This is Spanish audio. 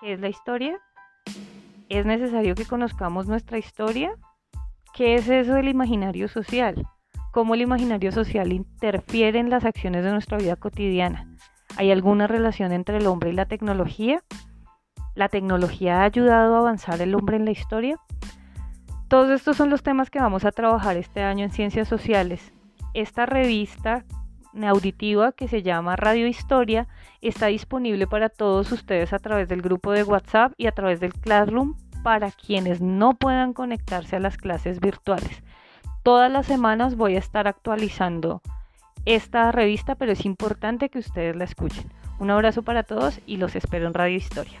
¿Qué es la historia? ¿Es necesario que conozcamos nuestra historia? ¿Qué es eso del imaginario social? ¿Cómo el imaginario social interfiere en las acciones de nuestra vida cotidiana? ¿Hay alguna relación entre el hombre y la tecnología? ¿La tecnología ha ayudado a avanzar el hombre en la historia? Todos estos son los temas que vamos a trabajar este año en Ciencias Sociales. Esta revista auditiva que se llama Radio Historia está disponible para todos ustedes a través del grupo de WhatsApp y a través del Classroom para quienes no puedan conectarse a las clases virtuales. Todas las semanas voy a estar actualizando esta revista, pero es importante que ustedes la escuchen. Un abrazo para todos y los espero en Radio Historia.